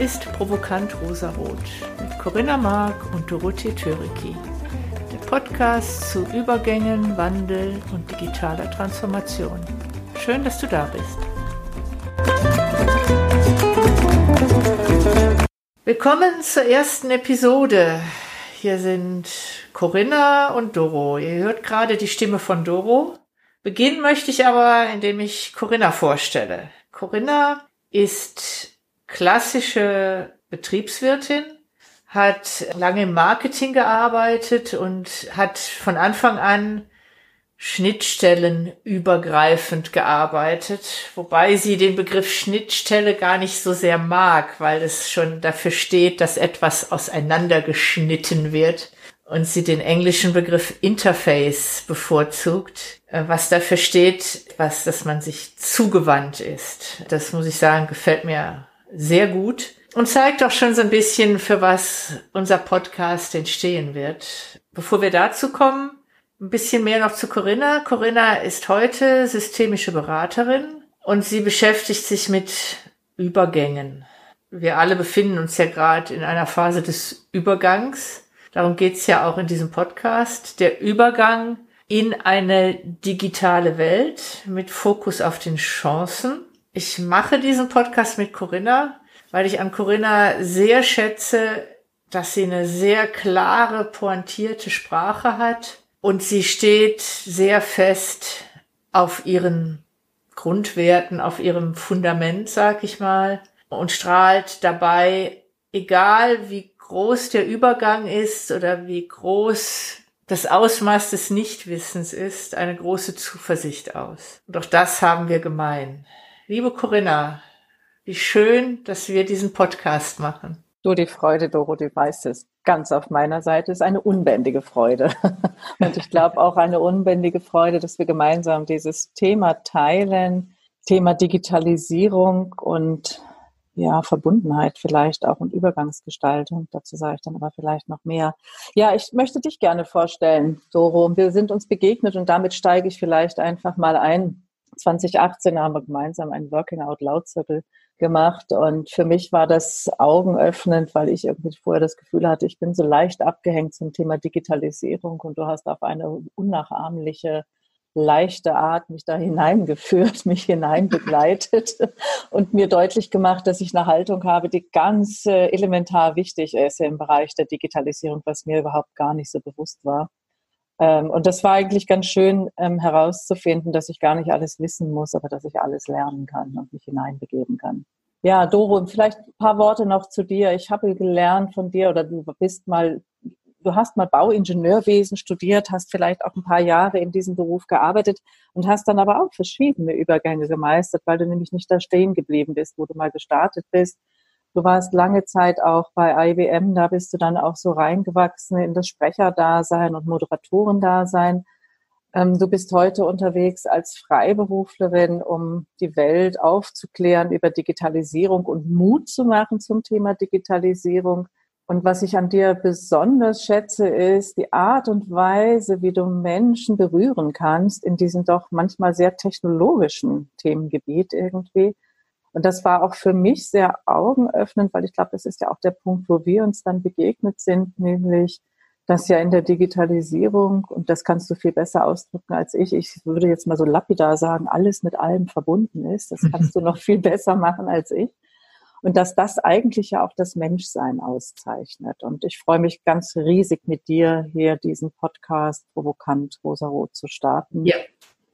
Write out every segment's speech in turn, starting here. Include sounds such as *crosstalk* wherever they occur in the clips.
Ist Provokant Rosarot mit Corinna Mark und Dorothee Töriki. Der Podcast zu Übergängen, Wandel und digitaler Transformation. Schön, dass du da bist. Willkommen zur ersten Episode. Hier sind Corinna und Doro. Ihr hört gerade die Stimme von Doro. Beginnen möchte ich aber, indem ich Corinna vorstelle. Corinna ist klassische Betriebswirtin, hat lange im Marketing gearbeitet und hat von Anfang an schnittstellenübergreifend gearbeitet, wobei sie den Begriff Schnittstelle gar nicht so sehr mag, weil es schon dafür steht, dass etwas auseinandergeschnitten wird und sie den englischen Begriff Interface bevorzugt, äh, was dafür steht, was, dass man sich zugewandt ist. Das muss ich sagen, gefällt mir sehr gut und zeigt auch schon so ein bisschen, für was unser Podcast entstehen wird. Bevor wir dazu kommen, ein bisschen mehr noch zu Corinna. Corinna ist heute systemische Beraterin und sie beschäftigt sich mit Übergängen. Wir alle befinden uns ja gerade in einer Phase des Übergangs. Darum geht's ja auch in diesem Podcast. Der Übergang in eine digitale Welt mit Fokus auf den Chancen. Ich mache diesen Podcast mit Corinna, weil ich an Corinna sehr schätze, dass sie eine sehr klare, pointierte Sprache hat und sie steht sehr fest auf ihren Grundwerten, auf ihrem Fundament, sag ich mal, und strahlt dabei, egal wie groß der Übergang ist oder wie groß das Ausmaß des Nichtwissens ist, eine große Zuversicht aus. Und auch das haben wir gemein. Liebe Corinna, wie schön, dass wir diesen Podcast machen. Du, die Freude, Doro, du weißt es, ganz auf meiner Seite ist eine unbändige Freude. *laughs* Und ich glaube auch eine unbändige Freude, dass wir gemeinsam dieses Thema teilen, Thema Digitalisierung und ja, Verbundenheit vielleicht auch und Übergangsgestaltung. Dazu sage ich dann aber vielleicht noch mehr. Ja, ich möchte dich gerne vorstellen, Doro. Wir sind uns begegnet und damit steige ich vielleicht einfach mal ein. 2018 haben wir gemeinsam einen Working Out Loud Circle gemacht und für mich war das augenöffnend, weil ich irgendwie vorher das Gefühl hatte, ich bin so leicht abgehängt zum Thema Digitalisierung und du hast auf eine unnachahmliche leichte Art mich da *laughs* hineingeführt, mich hineinbegleitet *laughs* und mir deutlich gemacht, dass ich eine Haltung habe, die ganz äh, elementar wichtig ist im Bereich der Digitalisierung, was mir überhaupt gar nicht so bewusst war. Ähm, und das war eigentlich ganz schön ähm, herauszufinden, dass ich gar nicht alles wissen muss, aber dass ich alles lernen kann und mich hineinbegeben kann. Ja, Doro, vielleicht ein paar Worte noch zu dir. Ich habe gelernt von dir oder du bist mal, du hast mal Bauingenieurwesen studiert, hast vielleicht auch ein paar Jahre in diesem Beruf gearbeitet und hast dann aber auch verschiedene Übergänge gemeistert, weil du nämlich nicht da stehen geblieben bist, wo du mal gestartet bist, Du warst lange Zeit auch bei IBM, da bist du dann auch so reingewachsen in das Sprecherdasein und Moderatorendasein. Ähm, du bist heute unterwegs als Freiberuflerin, um die Welt aufzuklären über Digitalisierung und Mut zu machen zum Thema Digitalisierung. Und was ich an dir besonders schätze, ist die Art und Weise, wie du Menschen berühren kannst in diesem doch manchmal sehr technologischen Themengebiet irgendwie. Und das war auch für mich sehr augenöffnend, weil ich glaube, das ist ja auch der Punkt, wo wir uns dann begegnet sind, nämlich, dass ja in der Digitalisierung, und das kannst du viel besser ausdrücken als ich, ich würde jetzt mal so lapidar sagen, alles mit allem verbunden ist. Das kannst du *laughs* noch viel besser machen als ich. Und dass das eigentlich ja auch das Menschsein auszeichnet. Und ich freue mich ganz riesig mit dir hier diesen Podcast Provokant Rosarot zu starten. Ja.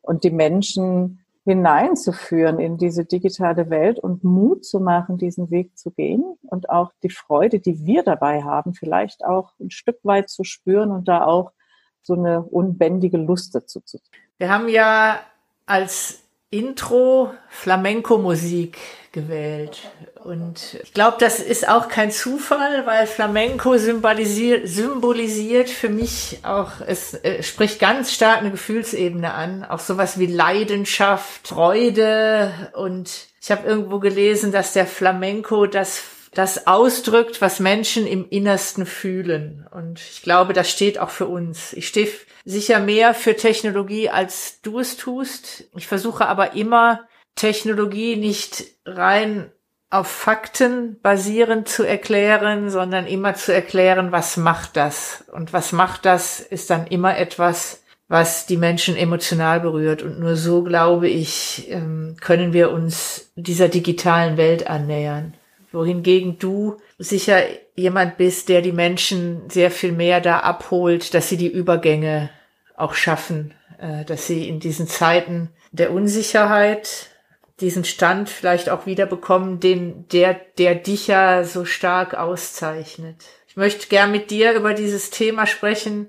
Und die Menschen hineinzuführen in diese digitale Welt und Mut zu machen, diesen Weg zu gehen und auch die Freude, die wir dabei haben, vielleicht auch ein Stück weit zu spüren und da auch so eine unbändige Lust dazu zu. Wir haben ja als Intro Flamenco-Musik gewählt. Und ich glaube, das ist auch kein Zufall, weil Flamenco symbolisiert, symbolisiert für mich auch, es äh, spricht ganz stark eine Gefühlsebene an. Auch sowas wie Leidenschaft, Freude. Und ich habe irgendwo gelesen, dass der Flamenco das das ausdrückt, was Menschen im Innersten fühlen. Und ich glaube, das steht auch für uns. Ich stehe sicher mehr für Technologie, als du es tust. Ich versuche aber immer, Technologie nicht rein auf Fakten basierend zu erklären, sondern immer zu erklären, was macht das? Und was macht das, ist dann immer etwas, was die Menschen emotional berührt. Und nur so, glaube ich, ähm, können wir uns dieser digitalen Welt annähern. Wohingegen du sicher jemand bist, der die Menschen sehr viel mehr da abholt, dass sie die Übergänge auch schaffen, äh, dass sie in diesen Zeiten der Unsicherheit diesen Stand vielleicht auch wieder bekommen, den, der, der dich ja so stark auszeichnet. Ich möchte gern mit dir über dieses Thema sprechen,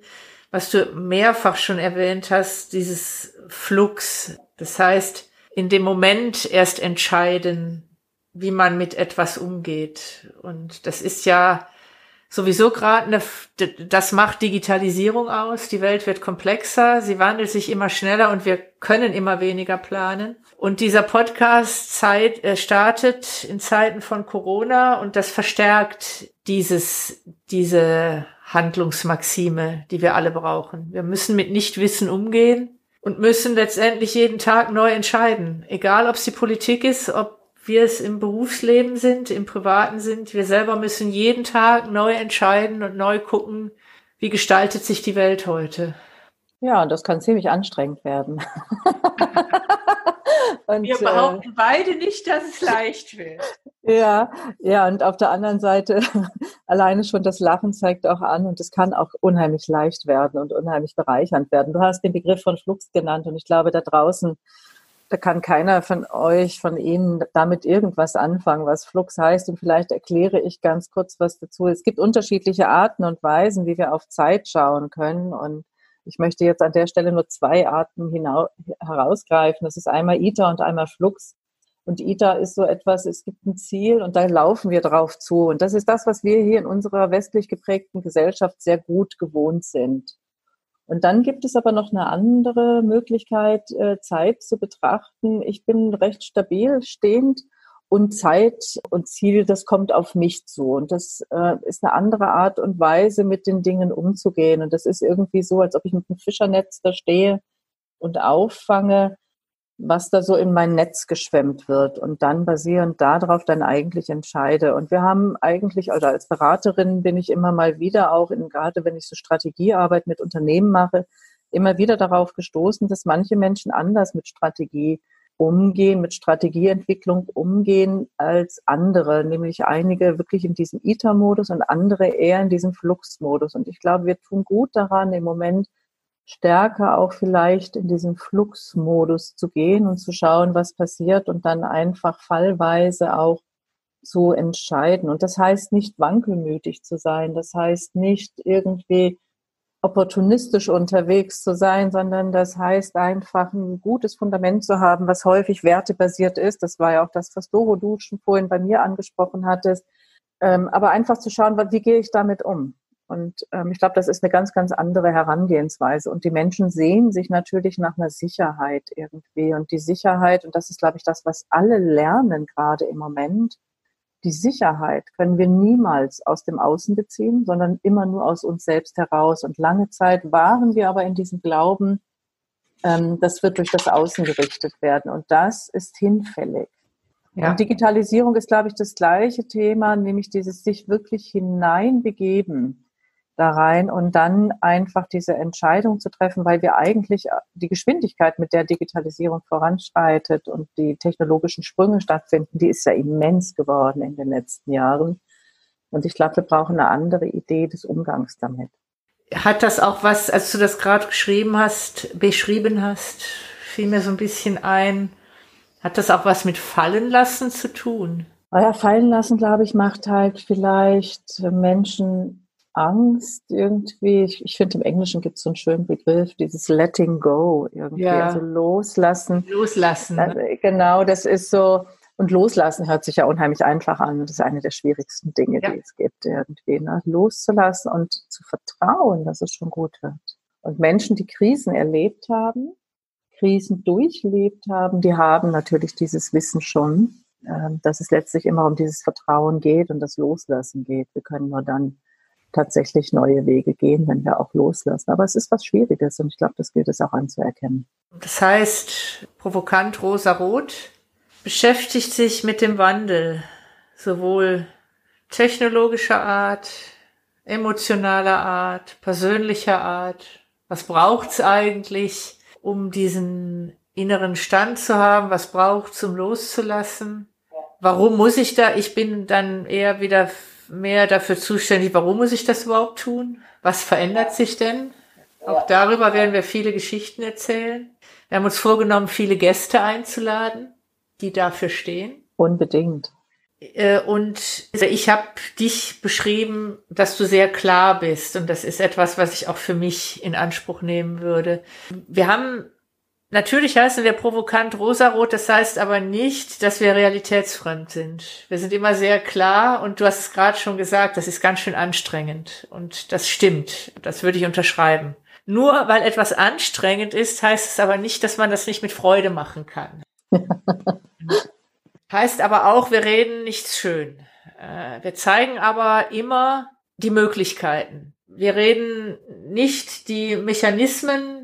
was du mehrfach schon erwähnt hast, dieses Flux. Das heißt, in dem Moment erst entscheiden, wie man mit etwas umgeht. Und das ist ja sowieso gerade eine, das macht Digitalisierung aus. Die Welt wird komplexer, sie wandelt sich immer schneller und wir können immer weniger planen. Und dieser Podcast Zeit, äh, startet in Zeiten von Corona und das verstärkt dieses, diese Handlungsmaxime, die wir alle brauchen. Wir müssen mit Nichtwissen umgehen und müssen letztendlich jeden Tag neu entscheiden. Egal, ob es die Politik ist, ob wir es im Berufsleben sind, im Privaten sind. Wir selber müssen jeden Tag neu entscheiden und neu gucken, wie gestaltet sich die Welt heute. Ja, das kann ziemlich anstrengend werden. *laughs* Und, Wir behaupten äh, beide nicht, dass es leicht wird. *laughs* Ja, ja, und auf der anderen Seite, *laughs* alleine schon das Lachen zeigt auch an und es kann auch unheimlich leicht werden und unheimlich bereichernd werden. Du hast den Begriff von Flux genannt und ich glaube, da draußen, da kann keiner von euch, von Ihnen damit irgendwas anfangen, was Flux heißt. Und vielleicht erkläre ich ganz kurz was dazu. Es gibt unterschiedliche Arten und Weisen, wie wir auf Zeit schauen können und ich möchte jetzt an der Stelle nur zwei Arten herausgreifen. Das ist einmal ITER und einmal Flux. Und ITER ist so etwas, es gibt ein Ziel und da laufen wir drauf zu. Und das ist das, was wir hier in unserer westlich geprägten Gesellschaft sehr gut gewohnt sind. Und dann gibt es aber noch eine andere Möglichkeit, äh, Zeit zu betrachten. Ich bin recht stabil stehend und Zeit und Ziel, das kommt auf mich zu. Und das äh, ist eine andere Art und Weise, mit den Dingen umzugehen. Und das ist irgendwie so, als ob ich mit einem Fischernetz da stehe und auffange, was da so in mein Netz geschwemmt wird und dann basierend darauf dann eigentlich entscheide. Und wir haben eigentlich, also als Beraterin bin ich immer mal wieder auch, in, gerade wenn ich so Strategiearbeit mit Unternehmen mache, immer wieder darauf gestoßen, dass manche Menschen anders mit Strategie umgehen, mit Strategieentwicklung umgehen als andere, nämlich einige wirklich in diesem ITER-Modus und andere eher in diesem Flux-Modus. Und ich glaube, wir tun gut daran, im Moment stärker auch vielleicht in diesen Flux-Modus zu gehen und zu schauen, was passiert und dann einfach fallweise auch zu entscheiden. Und das heißt nicht wankelmütig zu sein, das heißt nicht irgendwie opportunistisch unterwegs zu sein, sondern das heißt einfach ein gutes Fundament zu haben, was häufig wertebasiert ist. Das war ja auch das, was Doro du schon vorhin bei mir angesprochen hattest. Ähm, aber einfach zu schauen, wie gehe ich damit um? Und ähm, ich glaube, das ist eine ganz, ganz andere Herangehensweise. Und die Menschen sehen sich natürlich nach einer Sicherheit irgendwie. Und die Sicherheit, und das ist, glaube ich, das, was alle lernen gerade im Moment, die Sicherheit können wir niemals aus dem Außen beziehen, sondern immer nur aus uns selbst heraus. Und lange Zeit waren wir aber in diesem Glauben, ähm, das wird durch das Außen gerichtet werden. Und das ist hinfällig. Ja. Und Digitalisierung ist, glaube ich, das gleiche Thema, nämlich dieses sich wirklich hineinbegeben da rein und dann einfach diese Entscheidung zu treffen, weil wir eigentlich die Geschwindigkeit, mit der Digitalisierung voranschreitet und die technologischen Sprünge stattfinden, die ist ja immens geworden in den letzten Jahren. Und ich glaube, wir brauchen eine andere Idee des Umgangs damit. Hat das auch was, als du das gerade geschrieben hast, beschrieben hast, fiel mir so ein bisschen ein, hat das auch was mit Fallen lassen zu tun? Naja, fallen lassen, glaube ich, macht halt vielleicht Menschen Angst irgendwie. Ich, ich finde, im Englischen gibt es so einen schönen Begriff, dieses Letting Go irgendwie, ja. also loslassen. Loslassen. Also, genau, das ist so. Und loslassen hört sich ja unheimlich einfach an. Das ist eine der schwierigsten Dinge, ja. die es gibt, irgendwie. Ne? Loszulassen und zu vertrauen, dass es schon gut wird. Und Menschen, die Krisen erlebt haben, Krisen durchlebt haben, die haben natürlich dieses Wissen schon, äh, dass es letztlich immer um dieses Vertrauen geht und das Loslassen geht. Wir können nur dann tatsächlich neue Wege gehen, wenn wir auch loslassen. Aber es ist was Schwieriges und ich glaube, das gilt es auch anzuerkennen. Das heißt, provokant rosa-rot beschäftigt sich mit dem Wandel, sowohl technologischer Art, emotionaler Art, persönlicher Art. Was braucht's eigentlich, um diesen inneren Stand zu haben? Was braucht's, um loszulassen? Warum muss ich da? Ich bin dann eher wieder mehr dafür zuständig. Warum muss ich das überhaupt tun? Was verändert sich denn? Auch darüber werden wir viele Geschichten erzählen. Wir haben uns vorgenommen, viele Gäste einzuladen, die dafür stehen. Unbedingt. Äh, und ich habe dich beschrieben, dass du sehr klar bist. Und das ist etwas, was ich auch für mich in Anspruch nehmen würde. Wir haben, natürlich heißen wir provokant rosarot, das heißt aber nicht, dass wir realitätsfremd sind. Wir sind immer sehr klar und du hast es gerade schon gesagt, das ist ganz schön anstrengend. Und das stimmt. Das würde ich unterschreiben. Nur weil etwas anstrengend ist, heißt es aber nicht, dass man das nicht mit Freude machen kann. *laughs* Heißt aber auch, wir reden nichts schön. Äh, wir zeigen aber immer die Möglichkeiten. Wir reden nicht die Mechanismen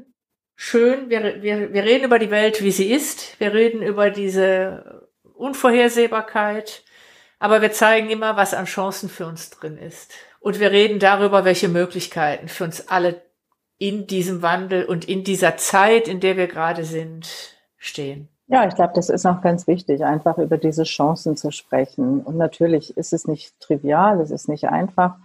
schön. Wir, wir, wir reden über die Welt, wie sie ist. Wir reden über diese Unvorhersehbarkeit. Aber wir zeigen immer, was an Chancen für uns drin ist. Und wir reden darüber, welche Möglichkeiten für uns alle in diesem Wandel und in dieser Zeit, in der wir gerade sind, stehen. Ja, ich glaube, das ist auch ganz wichtig, einfach über diese Chancen zu sprechen. Und natürlich ist es nicht trivial, es ist nicht einfach,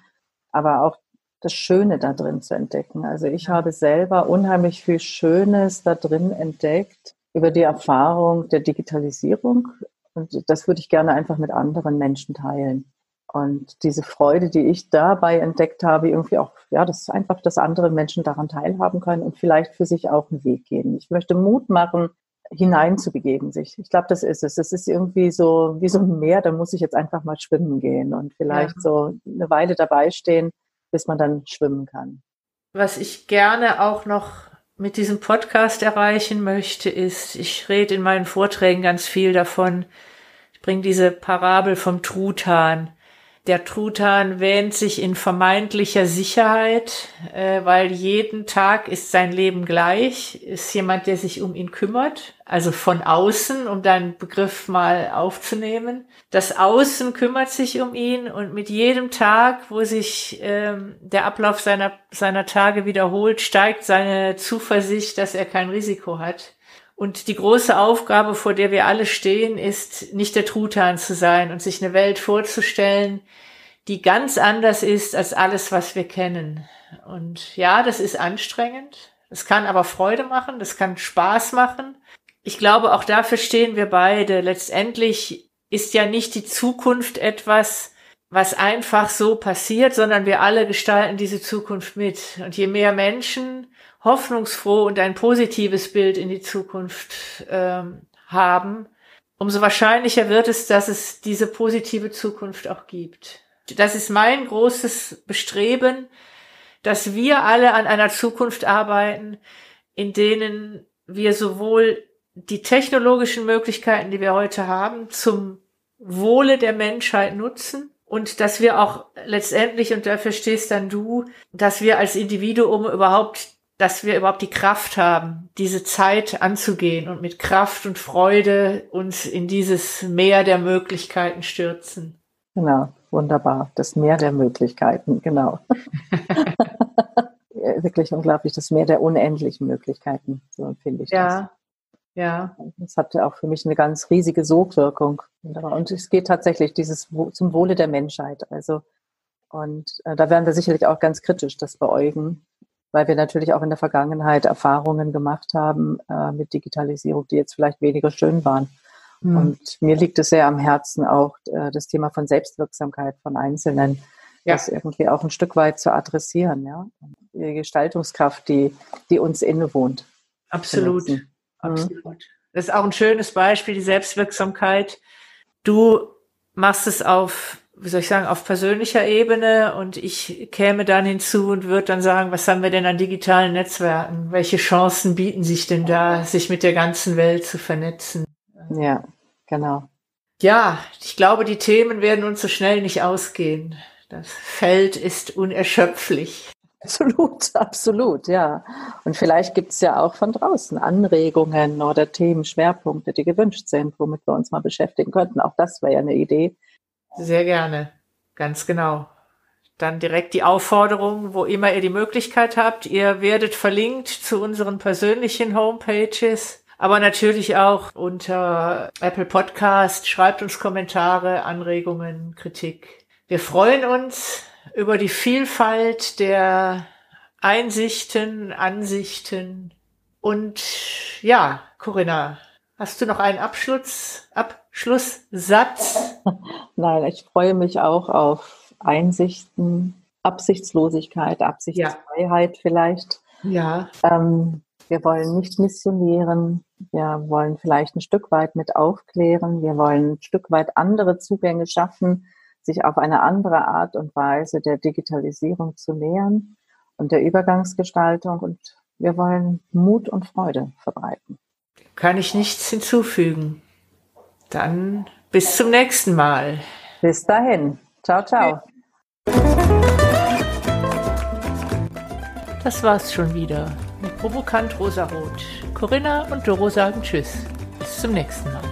aber auch das Schöne da drin zu entdecken. Also ich habe selber unheimlich viel Schönes da drin entdeckt über die Erfahrung der Digitalisierung. Und das würde ich gerne einfach mit anderen Menschen teilen. Und diese Freude, die ich dabei entdeckt habe, irgendwie auch, ja, das ist einfach, dass andere Menschen daran teilhaben können und vielleicht für sich auch einen Weg gehen. Ich möchte Mut machen, hineinzubegeben sich. Ich glaube, das ist es. Das ist irgendwie so wie so ein Meer, da muss ich jetzt einfach mal schwimmen gehen und vielleicht ja. so eine Weile dabei stehen, bis man dann schwimmen kann. Was ich gerne auch noch mit diesem Podcast erreichen möchte, ist, ich rede in meinen Vorträgen ganz viel davon, ich bringe diese Parabel vom Truthahn. Der Truthahn wähnt sich in vermeintlicher Sicherheit, äh, weil jeden Tag ist sein Leben gleich, ist jemand, der sich um ihn kümmert, also von außen, um deinen Begriff mal aufzunehmen. Das Außen kümmert sich um ihn und mit jedem Tag, wo sich ähm, der Ablauf seiner, seiner Tage wiederholt, steigt seine Zuversicht, dass er kein Risiko hat. Und die große Aufgabe, vor der wir alle stehen, ist, nicht der Truthahn zu sein und sich eine Welt vorzustellen, die ganz anders ist als alles, was wir kennen. Und ja, das ist anstrengend. Das kann aber Freude machen. Das kann Spaß machen. Ich glaube, auch dafür stehen wir beide. Letztendlich ist ja nicht die Zukunft etwas, was einfach so passiert, sondern wir alle gestalten diese Zukunft mit. Und je mehr Menschen hoffnungsfroh und ein positives Bild in die Zukunft ähm, haben, umso wahrscheinlicher wird es, dass es diese positive Zukunft auch gibt. Das ist mein großes Bestreben, dass wir alle an einer Zukunft arbeiten, in denen wir sowohl die technologischen Möglichkeiten, die wir heute haben, zum Wohle der Menschheit nutzen und dass wir auch letztendlich, und dafür stehst dann du, dass wir als Individuum überhaupt dass wir überhaupt die Kraft haben, diese Zeit anzugehen und mit Kraft und Freude uns in dieses Meer der Möglichkeiten stürzen. Genau, wunderbar. Das Meer der Möglichkeiten, genau. *laughs* Wirklich unglaublich, das Meer der unendlichen Möglichkeiten, so empfinde ich ja. das. Ja. Das hat auch für mich eine ganz riesige Sogwirkung. Und es geht tatsächlich dieses zum Wohle der Menschheit. Also, und äh, da werden wir sicherlich auch ganz kritisch das beäugen, weil wir natürlich auch in der Vergangenheit Erfahrungen gemacht haben äh, mit Digitalisierung, die jetzt vielleicht weniger schön waren. Mhm. Und mir liegt es sehr am Herzen auch äh, das Thema von Selbstwirksamkeit von Einzelnen, ja. das irgendwie auch ein Stück weit zu adressieren, ja. Die Gestaltungskraft, die, die uns innewohnt. Absolut. Mhm. Absolut. Das ist auch ein schönes Beispiel, die Selbstwirksamkeit. Du machst es auf wie soll ich sagen, auf persönlicher Ebene und ich käme dann hinzu und würde dann sagen, was haben wir denn an digitalen Netzwerken? Welche Chancen bieten sich denn da, sich mit der ganzen Welt zu vernetzen? Ja, genau. Ja, ich glaube, die Themen werden uns so schnell nicht ausgehen. Das Feld ist unerschöpflich. Absolut, absolut, ja. Und vielleicht gibt es ja auch von draußen Anregungen oder Themen, Schwerpunkte, die gewünscht sind, womit wir uns mal beschäftigen könnten. Auch das wäre ja eine Idee, Sehr gerne. Ganz genau. Dann direkt die Aufforderung, wo immer ihr die Möglichkeit habt. Ihr werdet verlinkt zu unseren persönlichen Homepages, aber natürlich auch unter Apple Podcast. Schreibt uns Kommentare, Anregungen, Kritik. Wir freuen uns über die Vielfalt der Einsichten, Ansichten. Und ja, Corinna, hast du noch einen Abschluss, Abschlusssatz? *laughs* Nein, ich freue mich auch auf Einsichten, Absichtslosigkeit, Absichtsfreiheit ja. vielleicht. Ja. Ähm, wir wollen nicht missionieren. Wir wollen vielleicht ein Stück weit mit aufklären. Wir wollen ein Stück weit andere Zugänge schaffen, sich auf eine andere Art und Weise der Digitalisierung zu nähern und der Übergangsgestaltung. Und wir wollen Mut und Freude verbreiten. Kann ich nichts hinzufügen. Dann bis zum nächsten Mal. Bis dahin. Ciao, ciao. Das war's schon wieder mit Provokant Rosarot. Corinna und Doro sagen Tschüss. Bis zum nächsten Mal.